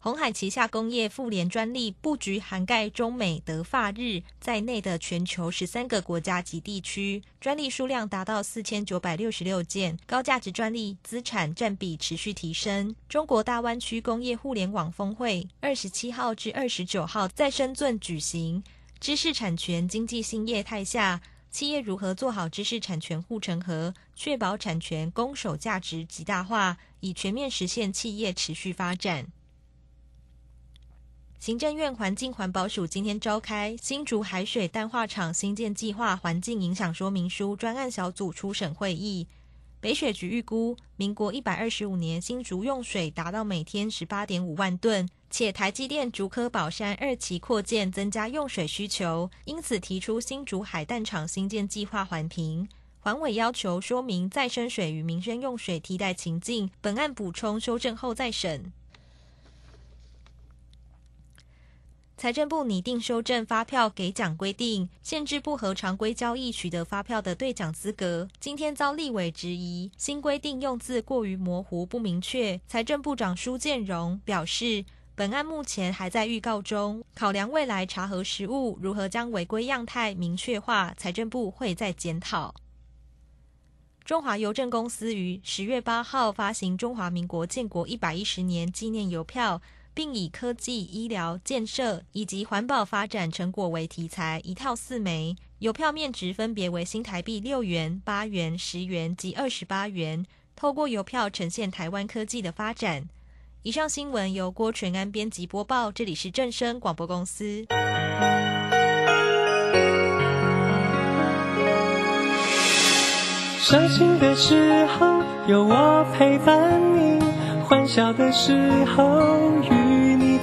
红海旗下工业妇联专利布局涵盖中美德法日在内的全球十三个国家及地区，专利数量达到四千九百六十六件，高价值专利资产占比持续提升。中国大湾区工业互联网峰会二十七号至二十九号在深圳举行，知识产权经济新业态下，企业如何做好知识产权护城河，确保产权攻守价值极大化，以全面实现企业持续发展。行政院环境环保署今天召开新竹海水淡化厂新建计划环境影响说明书专案小组初审会议。北水局预估，民国一百二十五年新竹用水达到每天十八点五万吨，且台积电竹科宝山二期扩建增加用水需求，因此提出新竹海淡厂新建计划环评。环委要求说明再生水与民生用水替代情境，本案补充修正后再审。财政部拟定修正发票给奖规定，限制不合常规交易取得发票的兑奖资格。今天遭立委质疑，新规定用字过于模糊不明确。财政部长苏建荣表示，本案目前还在预告中，考量未来查核实务如何将违规样态明确化，财政部会再检讨。中华邮政公司于十月八号发行中华民国建国一百一十年纪念邮票。并以科技、医疗、建设以及环保发展成果为题材，一套四枚邮票面值分别为新台币六元、八元、十元及二十八元。透过邮票呈现台湾科技的发展。以上新闻由郭全安编辑播报，这里是正声广播公司。伤心的时候有我陪伴你，欢笑的时候。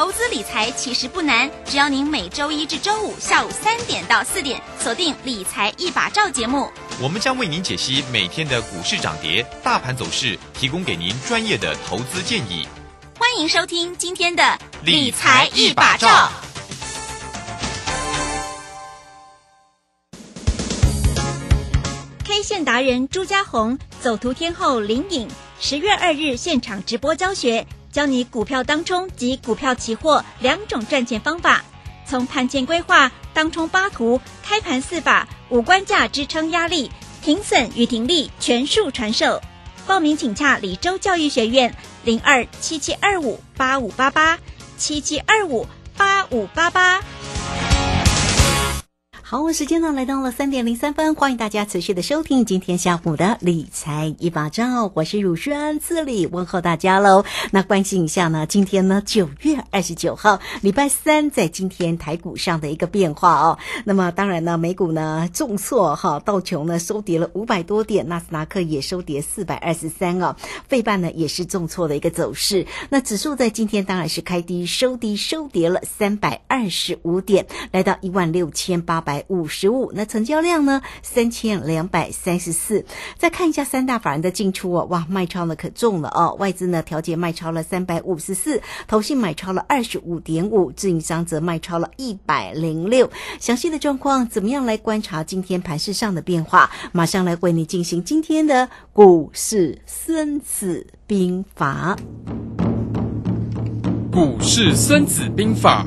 投资理财其实不难，只要您每周一至周五下午三点到四点锁定《理财一把照》节目，我们将为您解析每天的股市涨跌、大盘走势，提供给您专业的投资建议。欢迎收听今天的《理财一把照》。K 线达人朱家红，走图天后林颖，十月二日现场直播教学。教你股票当冲及股票期货两种赚钱方法，从盘前规划、当冲八图、开盘四法、五关价支撑压力、停损与停利全数传授。报名请洽李州教育学院零二七七二五八五八八七七二五八五八八。好，时间呢来到了三点零三分，欢迎大家持续的收听今天下午的理财一把照，我是汝轩，这里问候大家喽。那关心一下呢，今天呢九月二十九号，礼拜三，在今天台股上的一个变化哦。那么当然呢，美股呢重挫哈，道琼呢收跌了五百多点，纳斯达克也收跌四百二十三哦，费半呢也是重挫的一个走势。那指数在今天当然是开低收低，收跌了三百二十五点，来到一万六千八百。五十五，那成交量呢？三千两百三十四。再看一下三大法人的进出哦，哇，卖超呢可重了哦。外资呢调节卖超了三百五十四，投信买超了二十五点五，自营商则卖超了一百零六。详细的状况怎么样来观察今天盘市上的变化？马上来为你进行今天的股市孙子兵法。股市孙子兵法。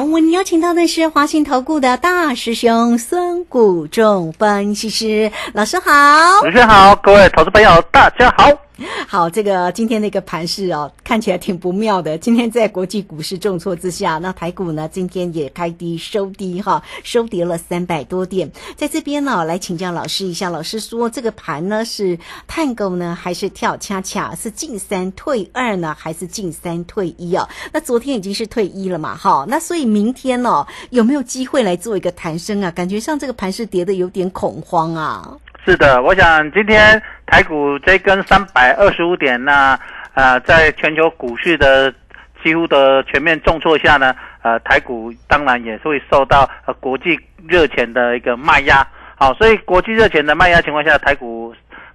我们邀请到的是华信投顾的大师兄孙谷仲分析师老师好，主持人好，各位投资朋友大家好。好，这个今天那个盘势哦，看起来挺不妙的。今天在国际股市重挫之下，那台股呢今天也开低收低哈，收跌了三百多点。在这边呢，来请教老师一下，老师说这个盘呢是探狗呢还是跳恰恰？是进三退二呢，还是进三退一啊？那昨天已经是退一了嘛，哈，那所以明天哦有没有机会来做一个弹升啊？感觉上这个盘是跌的有点恐慌啊。是的，我想今天台股这根三百二十五点，那呃，在全球股市的几乎的全面重挫下呢，呃，台股当然也是会受到呃国际热钱的一个卖压，好，所以国际热钱的卖压情况下，台股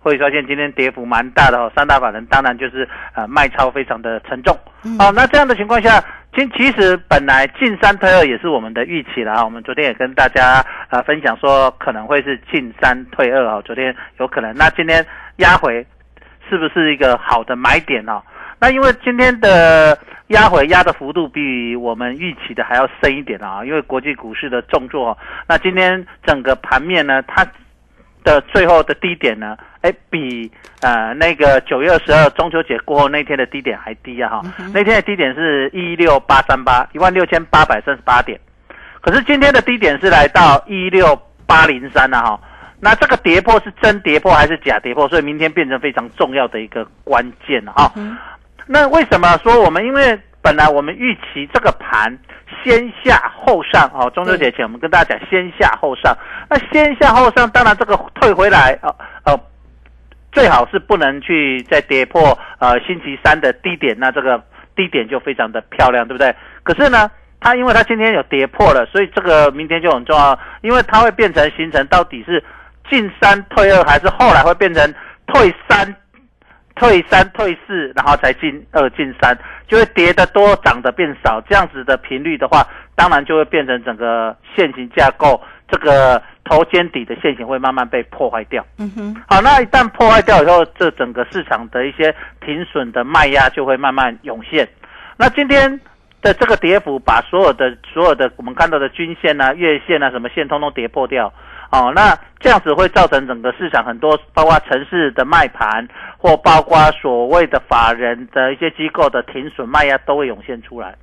会发现今天跌幅蛮大的哦，三大法人当然就是呃卖超非常的沉重，好，那这样的情况下。其其实本来进三退二也是我们的预期了啊，我们昨天也跟大家啊分享说可能会是进三退二啊，昨天有可能，那今天压回是不是一个好的买点呢？那因为今天的压回压的幅度比我们预期的还要深一点啊，因为国际股市的重挫，那今天整个盘面呢，它。的最后的低点呢？哎，比呃那个九月二十二中秋节过后那天的低点还低啊！哈，那天的低点是一六八三八一万六千八百三十八点，可是今天的低点是来到一六八零三了哈。那这个跌破是真跌破还是假跌破？所以明天变成非常重要的一个关键了哈。那为什么说我们？因为本来我们预期这个盘。先下后上哦，中秋节前我们跟大家讲先下后上。那先下后上，当然这个退回来呃呃，最好是不能去再跌破呃星期三的低点，那这个低点就非常的漂亮，对不对？可是呢，它因为它今天有跌破了，所以这个明天就很重要，因为它会变成形成到底是进三退二，还是后来会变成退三。退三退四，然后才进二进三，就会跌得多，涨得变少。这样子的频率的话，当然就会变成整个线型架构，这个头肩底的线型会慢慢被破坏掉。嗯哼，好，那一旦破坏掉以后，这整个市场的一些停损的卖压就会慢慢涌现。那今天的这个跌幅，把所有的所有的我们看到的均线啊、月线啊什么线，通通跌破掉。哦，那这样子会造成整个市场很多，包括城市的卖盘，或包括所谓的法人的一些机构的停损卖压都会涌现出来。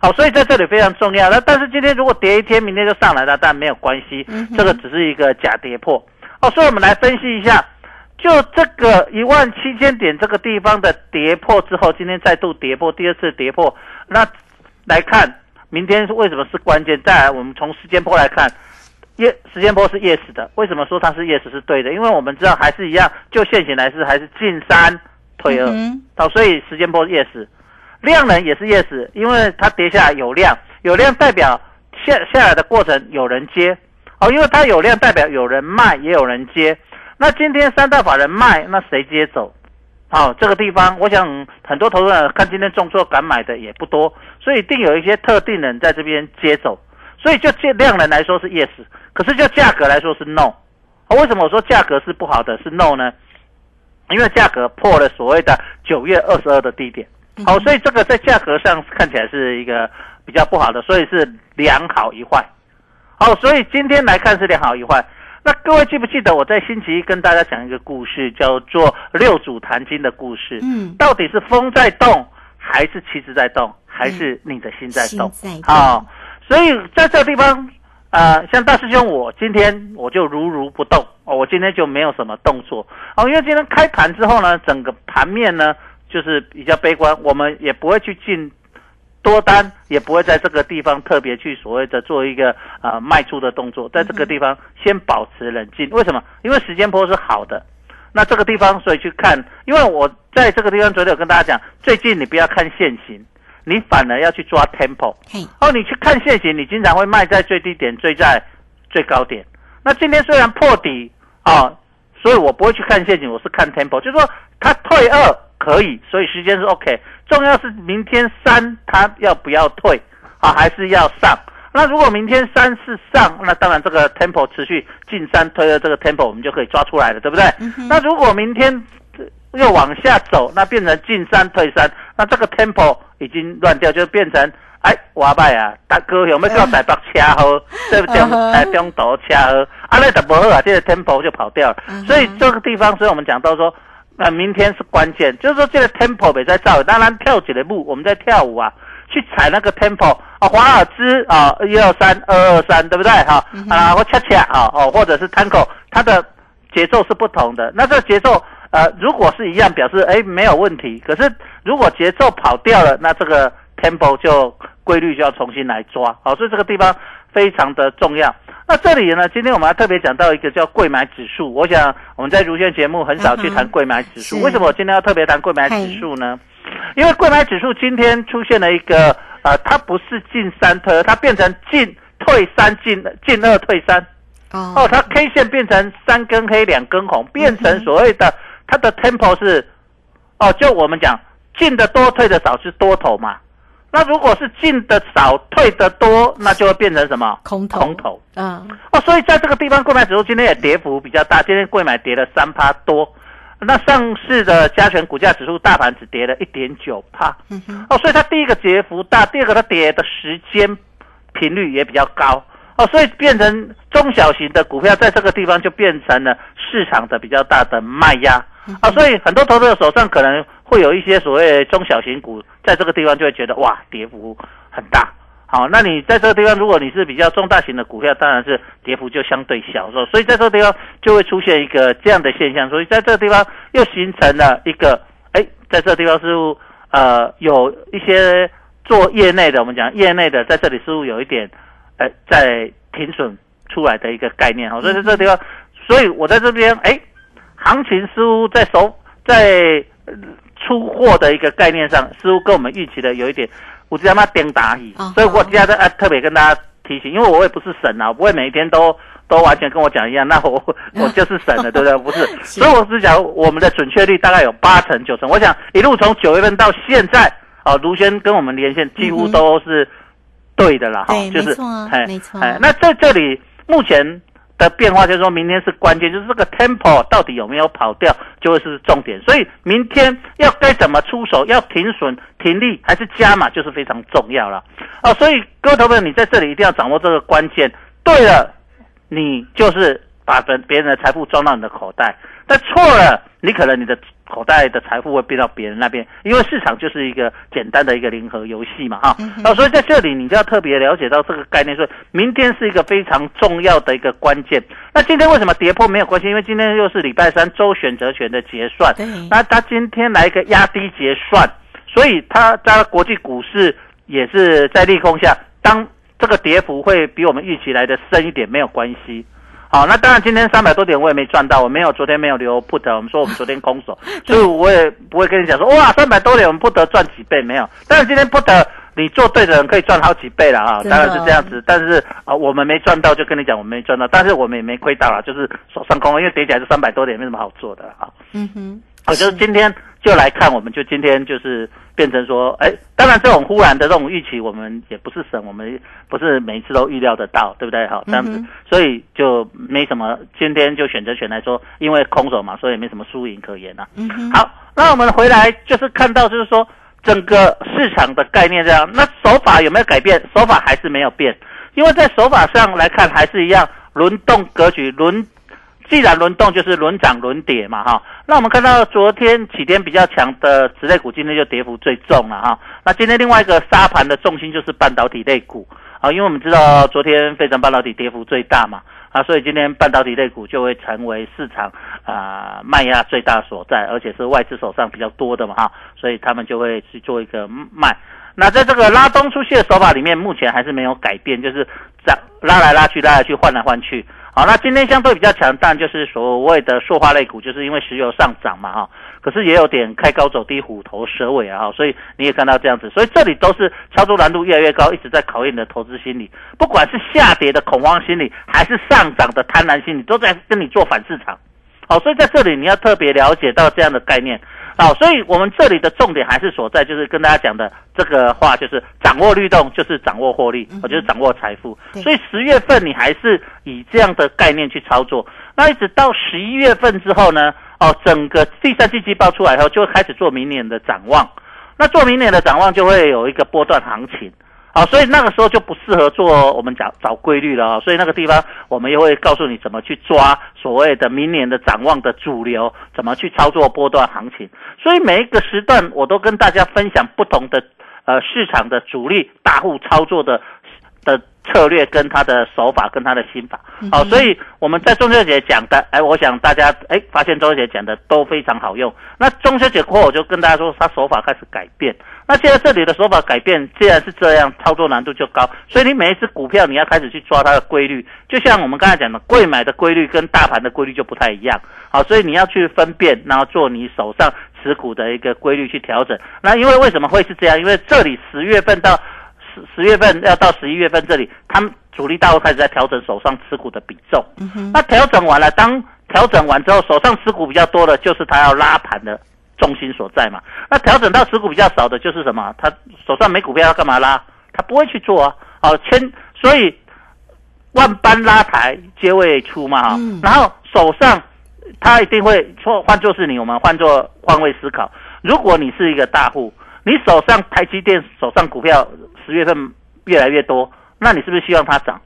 好，所以在这里非常重要。那但是今天如果跌一天，明天就上来了，但没有关系，这个只是一个假跌破。哦，所以我们来分析一下，就这个一万七千点这个地方的跌破之后，今天再度跌破，第二次跌破，那来看明天是为什么是关键？再来，我们从时间波来看。夜时间波是 yes 的，为什么说它是 yes 是对的？因为我们知道还是一样，就现行来是还是进三退二，好，所以时间波 yes，量能也是 yes，因为它跌下来有量，有量代表下下来的过程有人接，哦，因为它有量代表有人卖也有人接，那今天三大法人卖，那谁接走？好，这个地方我想很多投资人看今天重挫敢买的也不多，所以一定有一些特定人在这边接走。所以就这量能来说是 yes，可是就价格来说是 no。为什么我说价格是不好的是 no 呢？因为价格破了所谓的九月二十二的低点。好，所以这个在价格上看起来是一个比较不好的，所以是两好一坏。好，所以今天来看是两好一坏。那各位记不记得我在星期一跟大家讲一个故事，叫做六祖坛经的故事？嗯，到底是风在动，还是旗子在动，还是你的心在动？好。所以在这个地方，呃，像大师兄，我今天我就如如不动哦，我今天就没有什么动作哦，因为今天开盘之后呢，整个盘面呢就是比较悲观，我们也不会去进多单，也不会在这个地方特别去所谓的做一个呃卖出的动作，在这个地方先保持冷静。为什么？因为时间波是好的，那这个地方所以去看，因为我在这个地方昨天有跟大家讲，最近你不要看现行。你反而要去抓 tempo，哦，你去看现行，你经常会卖在最低点，追在最高点。那今天虽然破底啊，所以我不会去看现行，我是看 tempo，就是说它退二可以，所以时间是 OK。重要是明天三它要不要退啊，还是要上？那如果明天三是上，那当然这个 tempo 持续进三推二，这个 tempo 我们就可以抓出来了，对不对？那如果明天又往下走，那变成进山退山，那这个 tempo 已经乱掉，就变成哎，哇拜啊，大哥有没有叫台北车好，对不对？嗯哼台中岛车好，啊，那就不好啊，这个 tempo 就跑掉了。嗯所以这个地方，所以我们讲到说，呃，明天是关键，就是说这个 tempo 没在造，当然跳起的步，我们在跳舞啊，去踩那个 tempo 啊，华尔兹啊，一二三，二二三，对不对？哈、啊，或恰恰啊，哦，或者是 tango，它的节奏是不同的。那这个节奏，呃，如果是一样，表示哎没有问题。可是如果节奏跑掉了，那这个 tempo 就规律就要重新来抓。好、所以这个地方非常的重要。那这里呢，今天我们要特别讲到一个叫贵买指数。我想我们在如轩节目很少去谈贵买指数，是为什么我今天要特别谈贵买指数呢？因为贵买指数今天出现了一个呃，它不是进三退二，它变成进退三进进二退三。哦，哦，它 K 线变成三根黑两根红，变成所谓的它的 tempo 是，哦，就我们讲进的多退的少是多头嘛。那如果是进的少退的多，那就会变成什么？空头，空头。嗯，哦，所以在这个地方，购买指数今天也跌幅比较大，今天贵买跌了三趴多。那上市的加权股价指数大盘只跌了一点九帕。哦，所以它第一个跌幅大，第二个它跌的时间频率也比较高。哦，所以变成中小型的股票在这个地方就变成了市场的比较大的卖压。啊，所以很多投资者手上可能会有一些所谓中小型股，在这个地方就会觉得哇，跌幅很大。好，那你在这个地方，如果你是比较中大型的股票，当然是跌幅就相对小，所所以在这个地方就会出现一个这样的现象，所以在这个地方又形成了一个，哎，在这个地方似乎呃有一些做业内的，我们讲业内的在这里似乎有一点，哎，在停损出来的一个概念，哈，所以在这个地方，所以我在这边，哎，行情似乎在手在呃出货的一个概念上，似乎跟我们预期的有一点，我知道嘛颠打语哦，所以我今天在啊特别跟大家提醒，因为我也不是神啊，我不会每一天都都完全跟我讲一样，那我我就是神了，对不对？不是，是。所以我是讲我们的准确率大概有八成九成，我想一路从九月份到现在，哦，卢轩跟我们连线几乎都是对的啦，哈、就是没错啊哎没错哎，那在这里目前的变化就是说明天是关键，就是这个 tempo 到底有没有跑掉，就会是重点。所以明天要该怎么出手，要停损、停利还是加码，就是非常重要了。哦，所以各位投朋友，你在这里一定要掌握这个关键。对了，你就是把别别人的财富装到你的口袋，但错了，你可能你的口袋的财富会变到别人那边，因为市场就是一个简单的一个零和游戏嘛，哈。哦，所以在这里你就要特别了解到这个概念，说明天是一个非常重要的一个关键。那今天为什么跌破没有关系？因为今天又是礼拜三周选择权的结算，那它今天来一个压低结算，所以它在国际股市也是在利空下，当这个跌幅会比我们预期来的深一点，没有关系。好，那当然今天三百多点我也没赚到，我没有昨天没有留 put，我们说我们昨天空手，所以我也不会跟你讲说哇三百多点我们 put 赚几倍没有，但是今天 put 你做对的人可以赚好几倍了啊，当然是这样子，但是啊我们没赚到就跟你讲我们没赚到，但是我们也没亏到了，就是手上空，因为叠起来是三百多点，没什么好做的啊。嗯哼，我就是今天就来看，我们就今天就是变成说，哎，当然这种忽然的这种预期，我们也不是省，我们不是每一次都预料得到，对不对？好，这样子，嗯所以就没什么。今天就选择权来说，因为空手嘛，所以也没什么输赢可言啊。嗯，好，那我们回来就是看到，就是说整个市场的概念这样。那手法有没有改变？手法还是没有变，因为在手法上来看还是一样，轮动格局轮。既然轮动就是轮涨轮跌嘛，哈。那我们看到昨天起天比较强的子类股，今天就跌幅最重了哈。那今天另外一个沙盘的重心就是半导体类股啊，因为我们知道昨天非常半导体跌幅最大嘛，啊，所以今天半导体类股就会成为市场啊卖压最大所在，而且是外资手上比较多的嘛哈，所以他们就会去做一个卖。那在这个拉东出去的手法里面，目前还是没有改变，就是涨拉来拉去，拉来去，换来换去。好，那今天相对比较强，当然就是所谓的塑化类股，就是因为石油上涨嘛哈，可是也有点开高走低，虎头蛇尾啊哈，所以你也看到这样子，所以这里都是操作难度越来越高，一直在考验你的投资心理，不管是下跌的恐慌心理，还是上涨的贪婪心理，都在跟你做反市场。好，所以在这里你要特别了解到这样的概念。好，所以我们这里的重点还是所在，就是跟大家讲的这个话，就是掌握律动，就是掌握获利，我就是掌握财富。所以十月份你还是以这样的概念去操作，那一直到十一月份之后呢，哦，整个第三季季报出来以后，就会开始做明年的展望。那做明年的展望就会有一个波段行情。好，所以那个时候就不适合做我们讲找规律了啊。所以那个地方我们又会告诉你怎么去抓所谓的明年的展望的主流，怎么去操作波段行情。所以每一个时段我都跟大家分享不同的呃市场的主力大户操作的的策略跟他的手法跟他的心法。好，所以我们在中秋节讲的，哎，我想大家哎发现中秋节讲的都非常好用。那中秋节过后，我就跟大家说，他手法开始改变。那现在这里的手法改变，既然是这样，操作难度就高。所以你每一只股票，你要开始去抓它的规律。就像我们刚才讲的，贵买的规律跟大盘的规律就不太一样。好，所以你要去分辨，然后做你手上持股的一个规律去调整。那因为为什么会是这样？因为这里十月份到十十月份要到十一月份这里，他们主力大户开始在调整手上持股的比重。那调整完了，当调整完之后，手上持股比较多的，就是他要拉盘的。重心所在嘛，那调整到持股比较少的，就是什么？他手上没股票，要干嘛拉？他不会去做啊。哦，千所以万般拉抬皆为出嘛哈。然后手上他一定会错，换作是你，我们换做换位思考。如果你是一个大户，你手上台积电手上股票十月份越来越多，那你是不是希望它涨？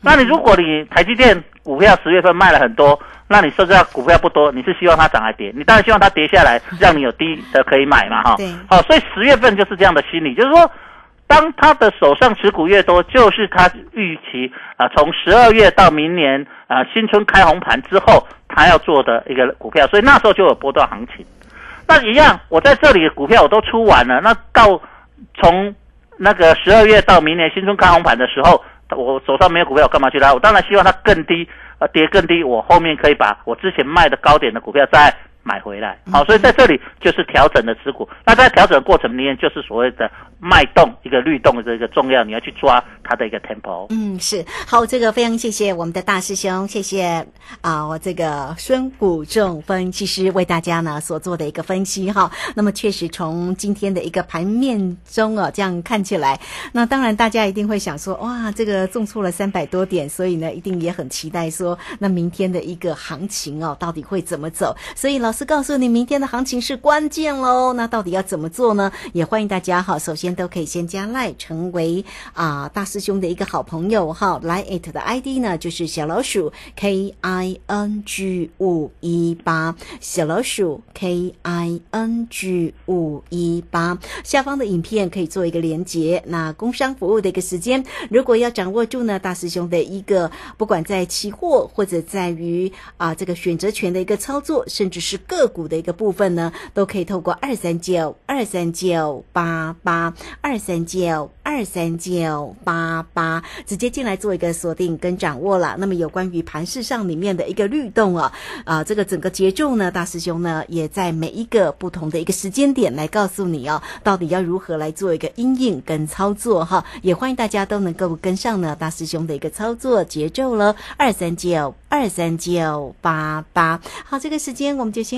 那你如果你台积电股票十月份卖了很多，那你剩下股票不多，你是希望它涨还跌？你当然希望它跌下来，让你有低的可以买嘛，哈。好，所以十月份就是这样的心理，就是说，当他的手上持股越多，就是他预期啊，从十二月到明年啊新春开红盘之后，他要做的一个股票，所以那时候就有波段行情。那一样，我在这里的股票我都出完了，那到从那个十二月到明年新春开红盘的时候。我手上没有股票，我干嘛去拉？我当然希望它更低，呃，跌更低，我后面可以把我之前卖的高点的股票再买回来。好，所以在这里就是调整的持股。那在调整的过程里面，就是所谓的脉动一个律动的这个重要，你要去抓它的一个 tempo。嗯，是好，这个非常谢谢我们的大师兄，谢谢啊，我这个孙谷仲分析师为大家呢所做的一个分析哈。那么确实从今天的一个盘面中啊，这样看起来，那当然大家一定会想说，哇，这个重挫了三百多点，所以呢，一定也很期待说，那明天的一个行情哦，到底会怎么走？所以老师是告诉你，明天的行情是关键喽。那到底要怎么做呢？也欢迎大家哈，首先都可以先加赖成为啊大师兄的一个好朋友哈，来 it 的 ID 呢就是小老鼠 K I N G 五一八，小老鼠 K I N G 五一八，下方的影片可以做一个连接。那工商服务的一个时间，如果要掌握住呢大师兄的一个，不管在期货或者在于啊这个选择权的一个操作，甚至是个股的一个部分呢，都可以透过二三九二三九八八二三九二三九八八直接进来做一个锁定跟掌握了。那么有关于盘市上里面的一个律动啊，啊，这个整个节奏呢，大师兄呢也在每一个不同的一个时间点来告诉你哦，到底要如何来做一个应应跟操作哈。也欢迎大家都能够跟上呢大师兄的一个操作节奏了。二三九二三九八八，好，这个时间我们就先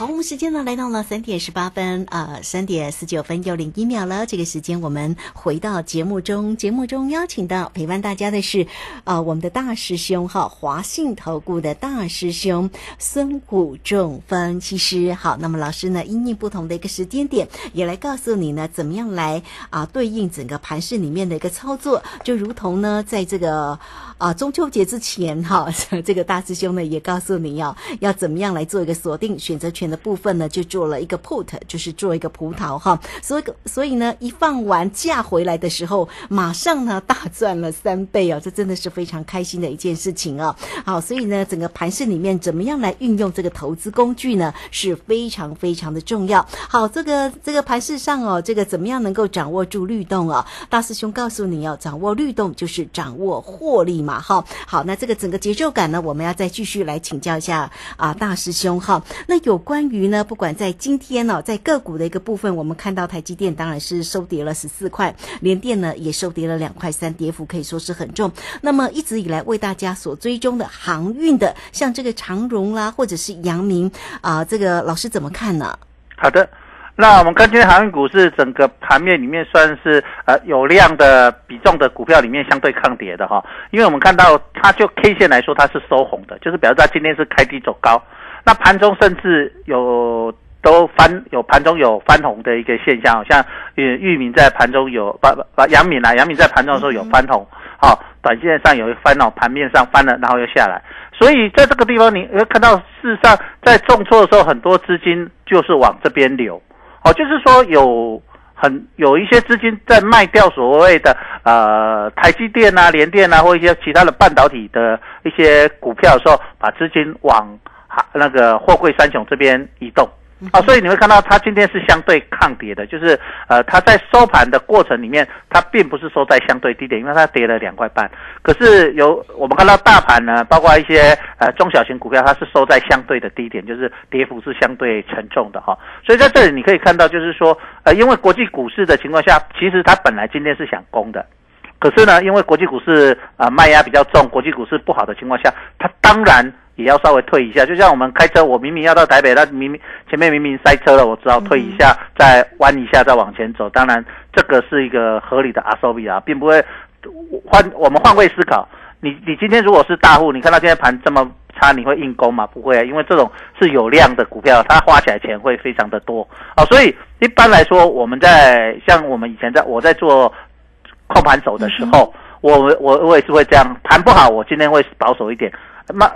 好，我们时间呢来到了三点十八分，呃，三点十九分又零一秒了。这个时间我们回到节目中，节目中邀请到陪伴大家的是，呃，我们的大师兄哈，华信投顾的大师兄孙谷仲分析师。好，那么老师呢，因应不同的一个时间点，也来告诉你呢，怎么样来啊对应整个盘市里面的一个操作，就如同呢，在这个啊中秋节之前哈，这个大师兄呢也告诉你要要怎么样来做一个锁定选择权。的部分呢，就做了一个 put，就是做一个葡萄哈，所以所以呢，一放完假回来的时候，马上呢大赚了三倍哦，这真的是非常开心的一件事情哦。好，所以呢，整个盘市里面怎么样来运用这个投资工具呢，是非常非常的重要。好，这个这个盘市上哦，这个怎么样能够掌握住律动哦？大师兄告诉你哦，掌握律动就是掌握获利嘛。嘛，哈。好，那这个整个节奏感呢，我们要再继续来请教一下啊，大师兄哈。那有关于呢，不管在今天呢，在个股的一个部分，我们看到台积电当然是收跌了十四块，联电呢也收跌了两块三，跌幅可以说是很重。那么一直以来为大家所追踪的航运的，像这个长荣啦，或者是阳明啊，这个老师怎么看呢？好的。那我们看今天航运股是整个盘面里面算是呃有量的比重的股票里面相对抗跌的哈，因为我们看到它就 K 线来说它是收红的，就是表示它今天是开低走高，那盘中甚至有都翻有盘中有翻红的一个现象，像玉玉米在盘中有把把杨敏啊杨敏在盘中的时候有翻红，好，短线上有一翻哦，盘面上翻了然后又下来，所以在这个地方你会看到事实上在重挫的时候很多资金就是往这边流。哦，就是说有很有一些资金在卖掉所谓的呃台积电啊、联电啊或一些其他的半导体的一些股票的时候，把资金往哈那个货柜三雄这边移动。啊，所以你会看到它今天是相对抗跌的，就是呃，它在收盘的过程里面，它并不是收在相对低点，因为它跌了两块半。可是有我们看到大盘呢，包括一些呃中小型股票，它是收在相对的低点，就是跌幅是相对沉重的哈。所以在这里你可以看到，就是说呃，因为国际股市的情况下，其实它本来今天是想攻的，可是呢，因为国际股市啊卖压比较重，国际股市不好的情况下，它当然。也要稍微退一下，就像我们开车，我明明要到台北，那明明前面明明塞车了，我只好退一下，再弯一下，再往前走。当然，这个是一个合理的阿收比啊，并不会换。我们换位思考，你你今天如果是大户，你看到今天盘这么差，你会硬攻吗？不会啊，因为这种是有量的股票，它花起来钱会非常的多啊。所以一般来说，我们在像我们以前在我在做控盘手的时候，我我我也是会这样，盘不好，我今天会保守一点。那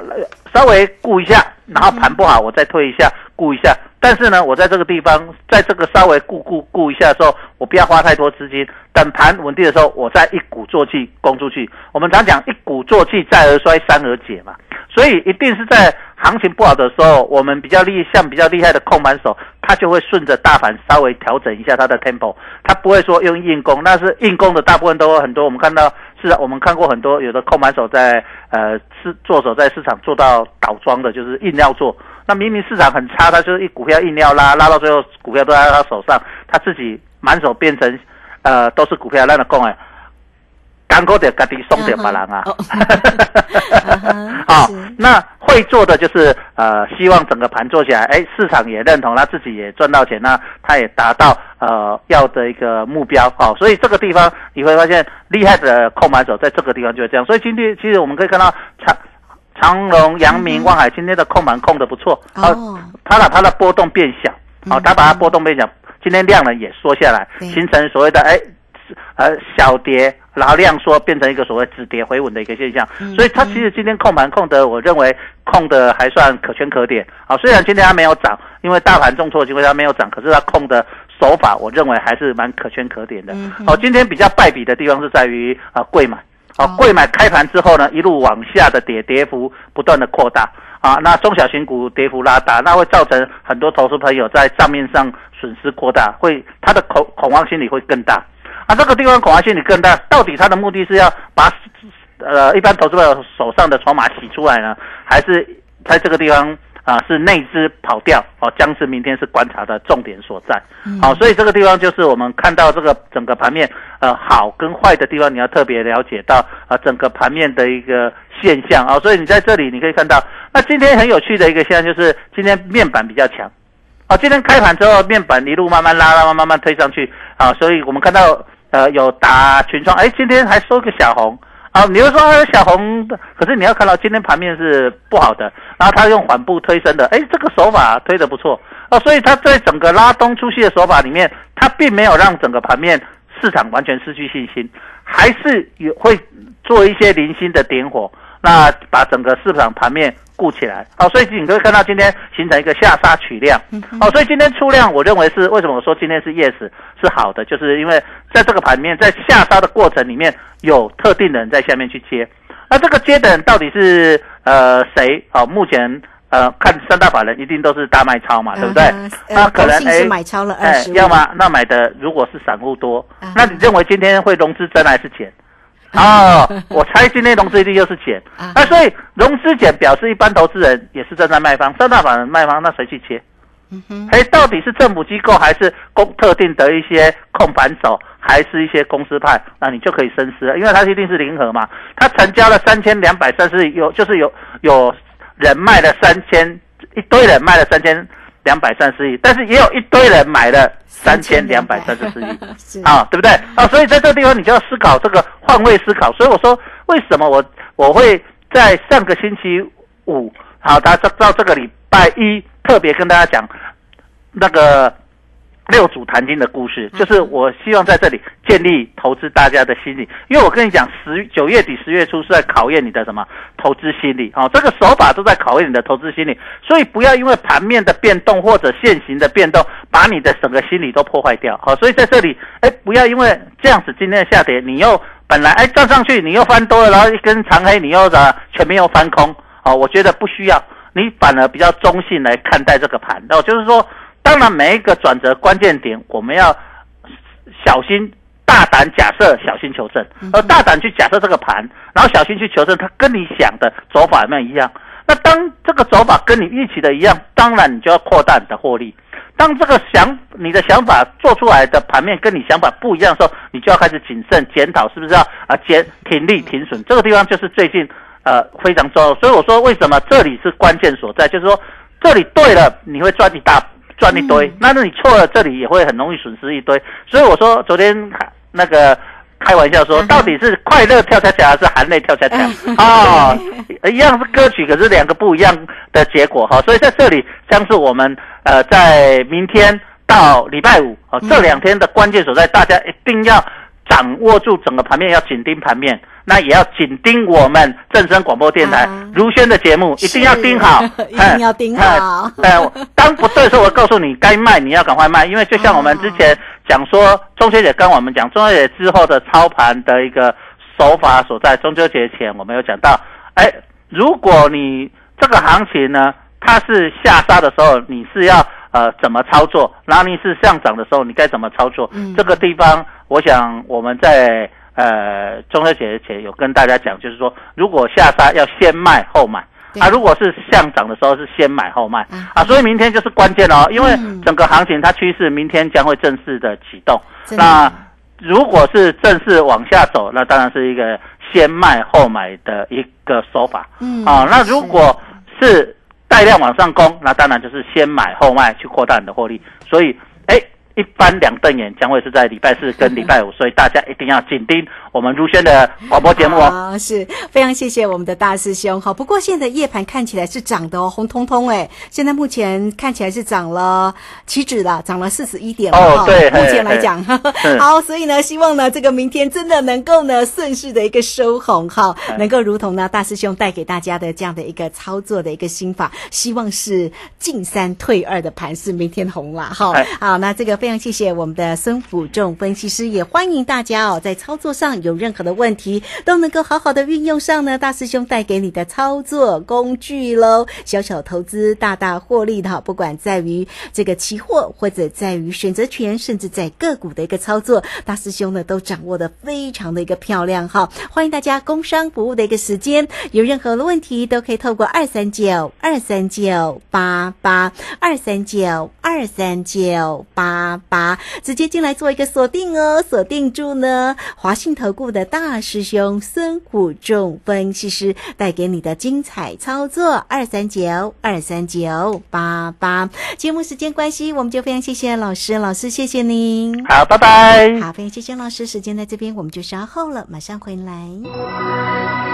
稍微顾一下，然后盘不好，我再退一下，顾一下。但是呢，我在这个地方，在这个稍微顾顾顾一下的时候，我不要花太多资金，等盘稳定的时候，我再一鼓作气攻出去。我们常讲一鼓作气，再而衰，三而竭嘛。所以一定是在行情不好的时候，我们比较厉像比较厉害的控盘手，他就会顺着大盘稍微调整一下他的 tempo，他不会说用硬攻，那是硬攻的大部分都很多。我们看到。是啊我们看过很多有的空盘手在呃市做手在市场做到倒庄的，就是硬要做。那明明市场很差，他就是一股票硬要拉，拉到最后股票都在他手上，他自己满手变成呃都是股票，让他供哎。干锅的干地松点把人啊，好，那会做的就是呃，希望整个盘做起来，哎，市场也认同，他自己也赚到钱，那他也达到呃要的一个目标，好，所以这个地方你会发现厉害的控盘手在这个地方就是这样，所以今天其实我们可以看到长长隆、阳明、望海今天的控盘控的不错，哦，它把它的波动变小，好，它把它波动变小，今天量呢也缩下来，形成所谓的哎。呃，小跌，然后量缩，变成一个所谓止跌回稳的一个现象，所以它其实今天控盘控的，我认为控的还算可圈可点啊。虽然今天它没有涨，因为大盘重挫的情况下没有涨，可是它控的手法，我认为还是蛮可圈可点的。哦，今天比较败笔的地方是在于啊，贵买，哦，贵买开盘之后呢，一路往下的跌，跌幅不断的扩大啊，那中小型股跌幅拉大，那会造成很多投资朋友在账面上损失扩大，会他的恐恐慌心理会更大。啊，这个地方恐慌性你更大，到底它的目的是要把呃一般投资者手上的筹码洗出来呢，还是在这个地方啊是内资跑掉？哦，将是明天是观察的重点所在。好，所以这个地方就是我们看到这个整个盘面呃好跟坏的地方，你要特别了解到啊整个盘面的一个现象啊。所以你在这里你可以看到，那今天很有趣的一个现象就是今天面板比较强。啊，今天开盘之后面板一路慢慢拉拉，慢慢慢推上去啊，所以我们看到。呃，有打群创，哎，今天还收个小红啊！你又说小红，可是你要看到今天盘面是不好的，然后他用缓步推升的，哎，这个手法推的不错哦，所以他在整个拉东出西的手法里面，他并没有让整个盘面市场完全失去信心，还是有会做一些零星的点火，那把整个市场盘面。固起来，好，所以你可以看到今天形成一个下杀取量，好，所以今天出量，我认为是为什么我说今天是 yes 是好的，就是因为在这个盘面在下杀的过程里面有特定的人在下面去接，那这个接的人到底是呃谁？好，目前呃看三大法人一定都是大卖超嘛，对不对？那可能哎买超了二十，要么那买的如果是散户多，那你认为今天会融资增还是减？哦，我猜今天融资一定又是减，啊那所以融资减表示一般投资人也是站在卖方，三大法人卖方，那谁去切？嗯哼，哎，到底是政府机构还是公特定的一些控盘手，还是一些公司派？那你就可以深思了，因为它一定是零和嘛。它成交了三千两百三十亿，有就是有有人卖了三千，一堆人卖了三千两百三十亿，但是也有一堆人买了三千两百三十四亿。啊，对不对？啊，所以在这个地方你就要思考这个换位思考。所以我说，为什么我我会在上个星期五，好，他到到这个礼拜一特别跟大家讲那个六祖坛经的故事，就是我希望在这里建立投资大家的心理，因为我跟你讲，十九月底十月初是在考验你的什么？投资心理，哦，这个手法都在考验你的投资心理，所以不要因为盘面的变动或者现行的变动，把你的整个心理都破坏掉，好，所以在这里，哎，不要因为这样子今天的下跌，你又本来哎站上去，你又翻多了，然后一根长黑，你又的全面又翻空，哦，我觉得不需要，你反而比较中性来看待这个盘，哦，就是说。当然，每一个转折关键点，我们要小心、大胆假设，小心求证。而大胆去假设这个盘，然后小心去求证，它跟你想的走法有没有一样？那当这个走法跟你预期的一样，当然你就要扩大你的获利。当这个想你的想法做出来的盘面跟你想法不一样的时候，你就要开始谨慎检讨，是不是要啊减停利停损？这个地方就是最近呃非常重要。所以我说，为什么这里是关键所在？就是说，这里对了，你会赚一大赚一堆；那那你错了，这里也会很容易损失一堆。所以我说，昨天那个。开玩笑说，到底是快乐跳恰恰还是含泪跳恰恰？啊，一样是歌曲，可是两个不一样的结果哈。所以在这里，将是我们呃，在明天到礼拜五啊这两天的关键所在，大家一定要掌握住整个盘面，要紧盯盘面，那也要紧盯我们正声广播电台如轩的节目，一定要盯好，一定要盯好。呃，当不对的时候，我告诉你该卖，你要赶快卖，因为就像我们之前。讲说中秋节跟我们讲中秋节之后的操盘的一个手法所在。中秋节前我们有讲到，哎，如果你这个行情呢，它是下杀的时候，你是要呃怎么操作？然后你是上涨的时候，你该怎么操作？嗯这个地方，我想我们在呃中秋节前有跟大家讲，就是说，如果下杀要先卖后买。啊，如果是上涨的时候是先买后卖啊，所以明天就是关键哦，因为整个行情它趋势明天将会正式的启动。那如果是正式往下走，那当然是一个先卖后买的一个手法。嗯，啊，那如果是带量往上攻，那当然就是先买后卖去扩大你的获利。所以，一般两瞪眼，将会是在礼拜四跟礼拜五，所以大家一定要紧盯我们如轩的广播节目哦。啊，是非常谢谢我们的大师兄哈。不过现在夜盘看起来是涨的哦，红彤彤哎，现在目前看起来是涨了期指了，涨了四十一点哦，对，目前来讲，好，所以呢，希望呢这个明天真的能够呢顺势的一个收红哈，能够如同呢大师兄带给大家的这样的一个操作的一个心法，希望是进三退二的盘是，明天红了哈。好，那这个。非常谢谢我们的孙辅仲分析师，也欢迎大家哦，在操作上有任何的问题，都能够好好的运用上呢大师兄带给你的操作工具喽。小小投资，大大获利的哈，不管在于这个期货，或者在于选择权，甚至在个股的一个操作，大师兄呢都掌握的非常的一个漂亮哈。欢迎大家工商服务的一个时间，有任何的问题都可以透过二三九二三九八八二三九二三九八。八直接进来做一个锁定哦，锁定住呢，华信投顾的大师兄孙虎仲分析师带给你的精彩操作，二三九二三九八八。节目时间关系，我们就非常谢谢老师，老师谢谢您，好，拜拜。好，非常谢谢老师，时间在这边，我们就稍后了，马上回来。